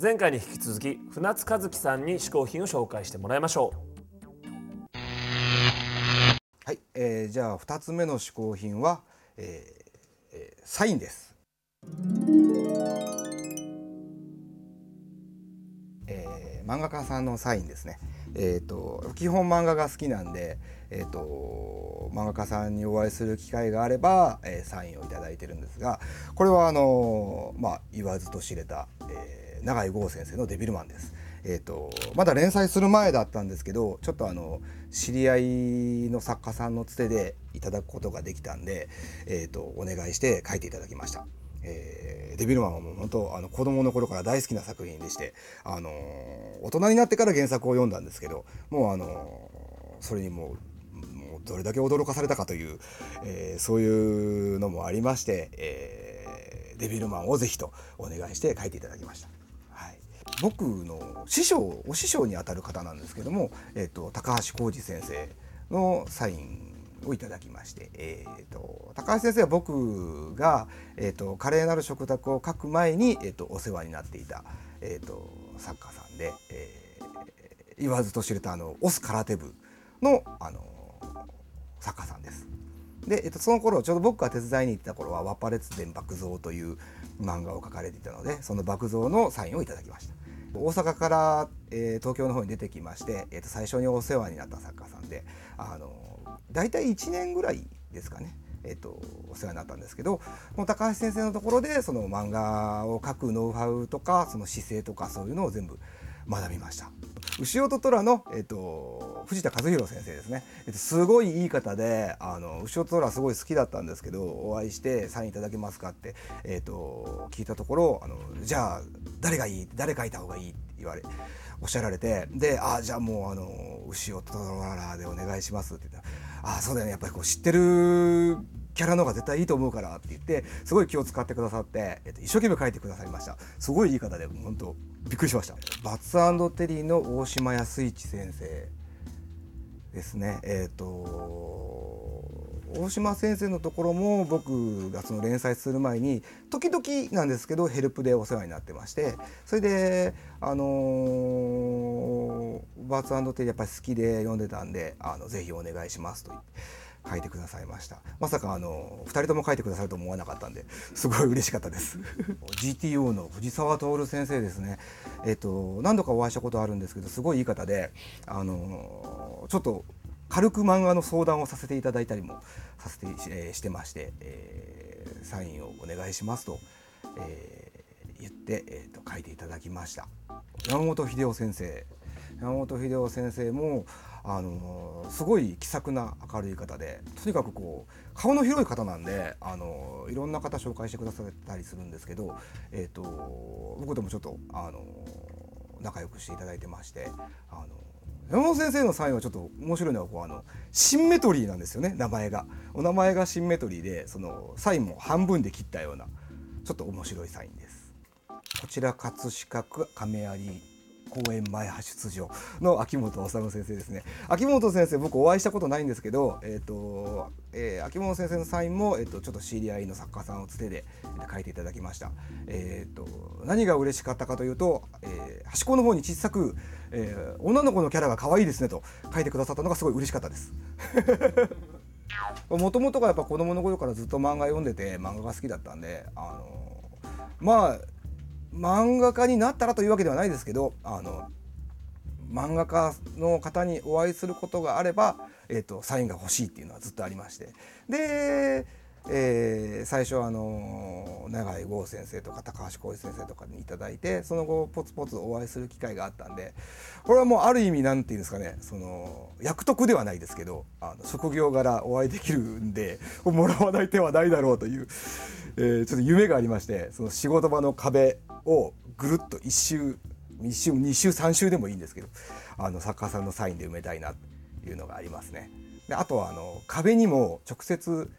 前回に引き続き船津和樹さんに嗜好品を紹介してもらいましょうはい、えー、じゃあ2つ目の嗜好品は、えーえー、サインです。えー、漫画家さんのサインですね。えーと、基本漫画が好きなんで、えーと、漫画家さんにお会いする機会があれば、えー、サインを頂いてるんですがこれはあのー、まあ、言わずと知れた、えー、永井剛先生の「デビルマン」です。えーと、まだ連載する前だったんですけどちょっとあの知り合いの作家さんのつてでいただくことができたんで、えーとお願いして書いていただきました。えー、デビルマンはもう本当あの子供の頃から大好きな作品でして、あのー、大人になってから原作を読んだんですけどもうあのー、それにもうどれだけ驚かされたかという、えー、そういうのもありまして、えー、デビルマンをぜひとお願いして書いていただきました。僕の師匠お師匠にあたる方なんですけども、えーと高橋浩二先生のサインをいただきまして、えーと、高橋先生は僕が、えーと、華麗なる食卓を書く前に、えーと、お世話になっていた、えー、と作家さんで、えー、言わずと知れたあのオス空手部の、あの作家さんです。で、えー、とその頃ちょうど僕が手伝いに行った頃は「ワッパ列伝爆蔵」という漫画を描かれていたのでその爆蔵のサインをいただきました。大阪から、えー、東京の方に出てきまして、えー、と最初にお世話になった作家さんであの大体1年ぐらいですかね。えーと、お世話になったんですけどこの高橋先生のところでその漫画を描くノウハウとかその姿勢とかそういうのを全部学びました。牛尾と虎の、えーと、藤田和弘先生ですね、えーと、すごいいい方であの牛尾と虎すごい好きだったんですけどお会いしてサインいただけますかって、えー、と聞いたところあのじゃあ誰がいい？誰書いた方がいい？って言われおっしゃられてで「あじゃあもうあの牛尾と虎でお願いします」って言ったらあそうだよね。やっぱりこう知ってるキャラの方が絶対いいと思うからって言ってすごい気を使ってくださって、えっと、一生懸命書いてくださいました。すごいいい方で本当びっくりしました。バツテリーの大島康一先生ですね。えっ、ー、と大島先生のところも僕がその連載する前に時々なんですけどヘルプでお世話になってましてそれであのバーツテリーやっぱり好きで読んでたんであのぜひお願いしますと言って。書いてくださいました。まさかあの2人とも書いてくださると思わなかったんですごい嬉しかったです。GTO の藤沢徹先生ですね。えっ、と何度かお会いしたことあるんですけどすごいいい方であのちょっと軽く漫画の相談をさせていただいたりもさせて、えー、してまして、えー、サインをお願いしますと、えー、言って、えーと、と書いていただきました。山本秀夫先生。山本秀夫先生もあのすごい気さくな明るい方でとにかくこう顔の広い方なんであのいろんな方紹介してくださったりするんですけど、えーと、僕ともちょっとあの仲良くしていただいてましてあの山本先生のサインはちょっと面白いのはこうあのシンメトリーなんですよね名前が。お名前がシンメトリーでそのサインも半分で切ったようなちょっと面白いサインです。こちら葛飾区亀有公演前派出場の秋元治先生ですね。秋元先生僕お会いしたことないんですけど、えーとえー、秋元先生のサインも、えーと、ちょっと知り合いの作家さんをつてで書いていただきました、えーと、何が嬉しかったかというと、えー、端っこの方に小さく、えー、女の子のキャラが可愛いですねと書いてくださったのがすごい嬉しかったです。もともとがやっぱ子供の頃からずっと漫画読んでて漫画が好きだったんであのまあ漫画家になったらというわけではないですけどあの漫画家の方にお会いすることがあれば、えーと、サインが欲しいっていうのはずっとありまして。で、えー、最初あの永井剛先生とか高橋浩一先生とかに頂いてその後ポツポツお会いする機会があったんでこれはもうある意味何て言うんですかねその役得ではないですけどあの職業柄お会いできるんでもらわない手はないだろうという、えー、ちょっと夢がありましてその仕事場の壁をぐるっと1周1周2周3周でもいいんですけどあの作家さんのサインで埋めたいなっていうのがありますね。であとはあの壁にも直接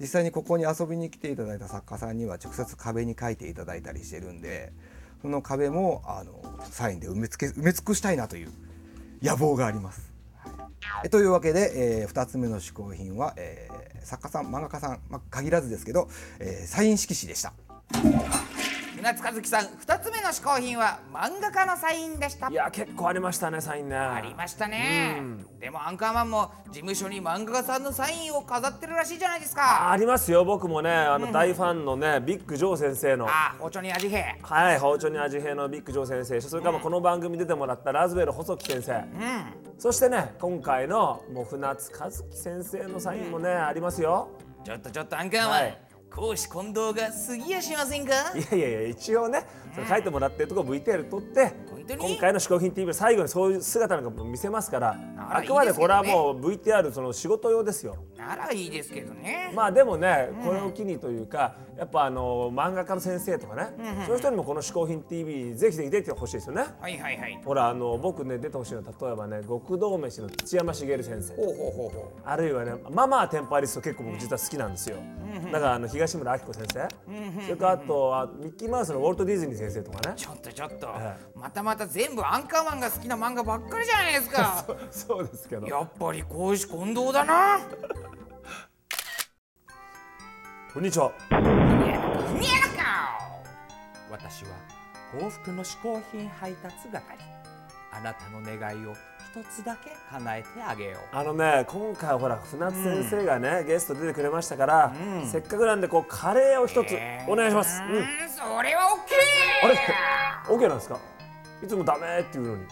実際にここに遊びに来ていただいた作家さんには直接壁に書いていただいたりしてるんでその壁もあのサインで埋め付け埋め尽くしたいなという野望があります。はい、というわけで、えー、2つ目の嗜好品は、えー、作家さん漫画家さん、まあ、限らずですけど、えー、サイン色紙でした。船津和樹さん2つ目の嗜好品は漫画家のサインでした。いや結構ありましたねサインね。ありましたね。でもアンカーマンも事務所に漫画家さんのサインを飾ってるらしいじゃないですか。ありますよ。僕もねあの大ファンのねビッグジョー先生の。あ包丁に味変はい包丁に味変のビッグジョー先生。それからまあこの番組出てもらったラズベル細木先生、そしてね今回のもう船津和樹先生のサインもね、ありますよ。ちょっとちょっとアンカーマン、はい講師近藤が過ぎやしませんか？いやいやいや一応ね、書いてもらってるとこ VTR 撮って今回の「嗜好品 TV」の最後にそういう姿なんかも見せますからあくまでこれはもう VTR その仕事用ですよ。ならいいですけどね。まあでもねこれを機にというかやっぱあの漫画家の先生とかねそういう人にもこの「嗜好品 TV」ぜひぜひ出てほしいですよね。はいはいはい。ほらあの僕ね出てほしいのは例えばね極道飯の土山茂先生ほうほうほうほあるいはねママはテンパリスト結構僕実は好きなんですよ。だからあの東村明子先生。それからあとはミッキーマウスのウォルト・ディズニー先生とかね。うちょっとちょっと、えまたまた全部アンカーマンが好きな漫画ばっかりじゃないですか。そうですけど。やっぱり講師近藤だな。こんにちは。私は幸福の嗜好品配達係。あなたの願いを一つだけ叶えてあげよう。あのね今回はほら船津先生がね、ゲスト出てくれましたから、せっかくなんでこうカレーを一つお願いします、うん。うんそれはオッケーあれ？OK なんですか？いつもダメって言うのに。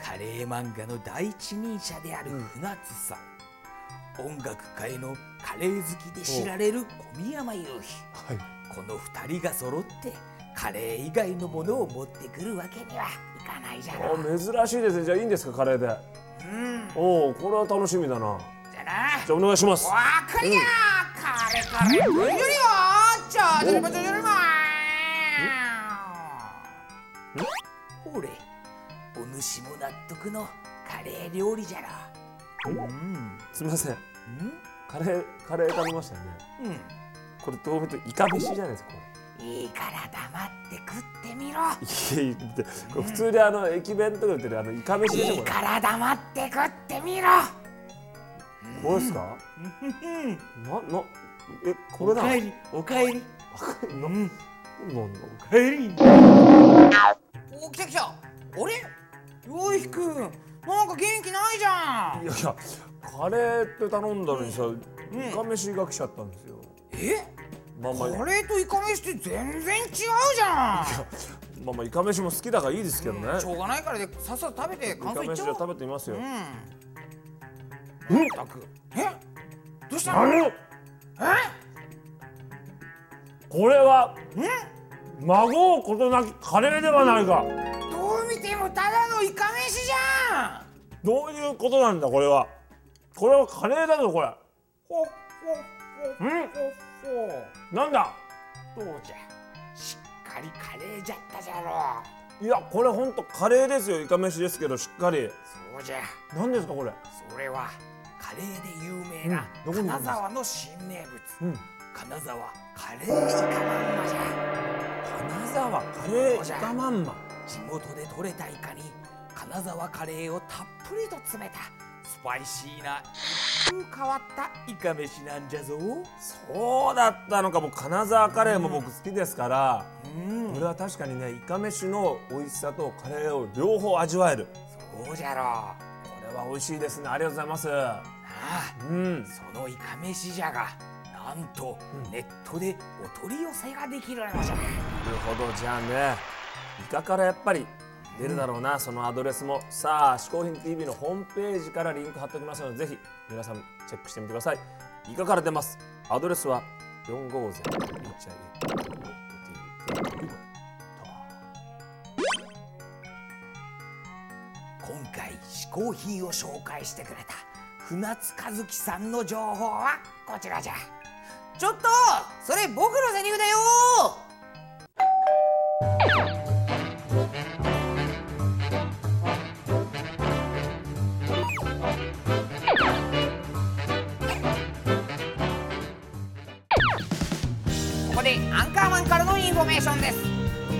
カレー漫画の第一人者である船津さん、音楽界のカレー好きで知られる小宮山雄飛。はい。この二人が揃ってカレー以外のものを持ってくるわけにはいかないじゃろあ珍しいですね。じゃあいいんですかカレーで。おおこれは楽しみだな。じゃな。じゃあお願いします。わかりや、カレカレブリブリよ。ちょちょちょちょちょほれお主も納得のカレー料理じゃろすみませんカレーカレー食べましたよねうんこれどう見てイカ飯じゃないですかこいいから黙って食ってみろ。れいやいやこれ普通にあの駅弁とか売ってるあのイカ飯でしょいいから黙って食ってみろ。これですか？ななえこれだ。おかえり。おかえり。ななんだおかえり。お来た来た。あれ？よいひくん。なんか元気ないじゃん。いやいやカレーって頼んだのにさ、イカ飯が来ちゃったんですよ。え？まあまあ。カレーとイカ飯って全然違うじゃまあまあイカ飯も好きだからいいですけどね、んしょうがないからでさっさと食べてイカ感想言っちゃおう。飯じゃ食べてみますよ、うん。たく。え？どうしたの？何？これは孫をことなきカレーではないか。どう見てもただのイカ飯じゃん。どういうことなんだこれは。これはカレーだぞこれほほほんほほなんだ？どうじゃ。しっかりカレーじゃったじゃろ。いやこれほんとカレーですよ。イカ飯ですけどしっかり。そうじゃ。何ですかこれ？それはカレーで有名な金沢の新名物、うん。金沢カレーイカまんまじゃ。金沢カレーイカまんま地元で採れたイカに金沢カレーをたっぷりと詰めたスパイシーな変わったイカ飯なんじゃぞ。そうだったのか。僕金沢カレーも僕好きですから、これは確かにねイカ飯の美味しさとカレーを両方味わえる。そうじゃろ。これは美味しいですね。ありがとうございます。なあ。うん。そのイカ飯じゃがなんとネットでお取り寄せができるのじゃ。なるほど。じゃあねイカからやっぱり出るだろうな、そのアドレスも。さあ「嗜好品 TV」のホームページからリンク貼っておきますのでぜひ皆さんチェックしてみてください。イカから出ます。アドレスは 450HIA 今回嗜好品を紹介してくれた船津和樹さんの情報はこちらじゃちょっとそれ僕のセリフだよフォメーションです。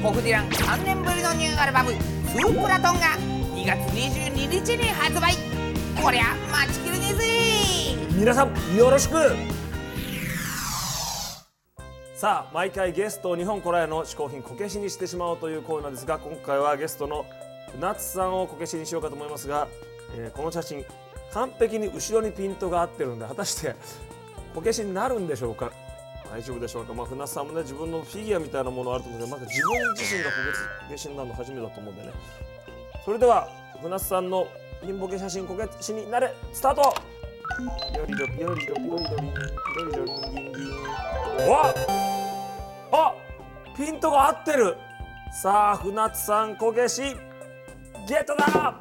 コフディラン3年ぶりのニューアルバム「スープラトン」が2月22日に発売。こりゃ待ちきれねえぜ。皆さんよろしく。さあ毎回ゲストを日本古来の嗜好品こけしにしてしまおうというコーナーですが今回はゲストの船津さんをこけしにしようかと思いますが、えーこの写真完璧に後ろにピントが合ってるんで果たしてこけしになるんでしょうか？大丈夫でしょうか、まあ、船津さんもね自分のフィギュアみたいなものあると思うんでまず自分自身がこけしになるの初めてだと思うんでね。それでは船津さんのピンボケ写真こけしになれスタート！よりどりよりどりよりどりよりどりギンギン。わあピントが合ってる。さあ船津さんこけしゲットだ！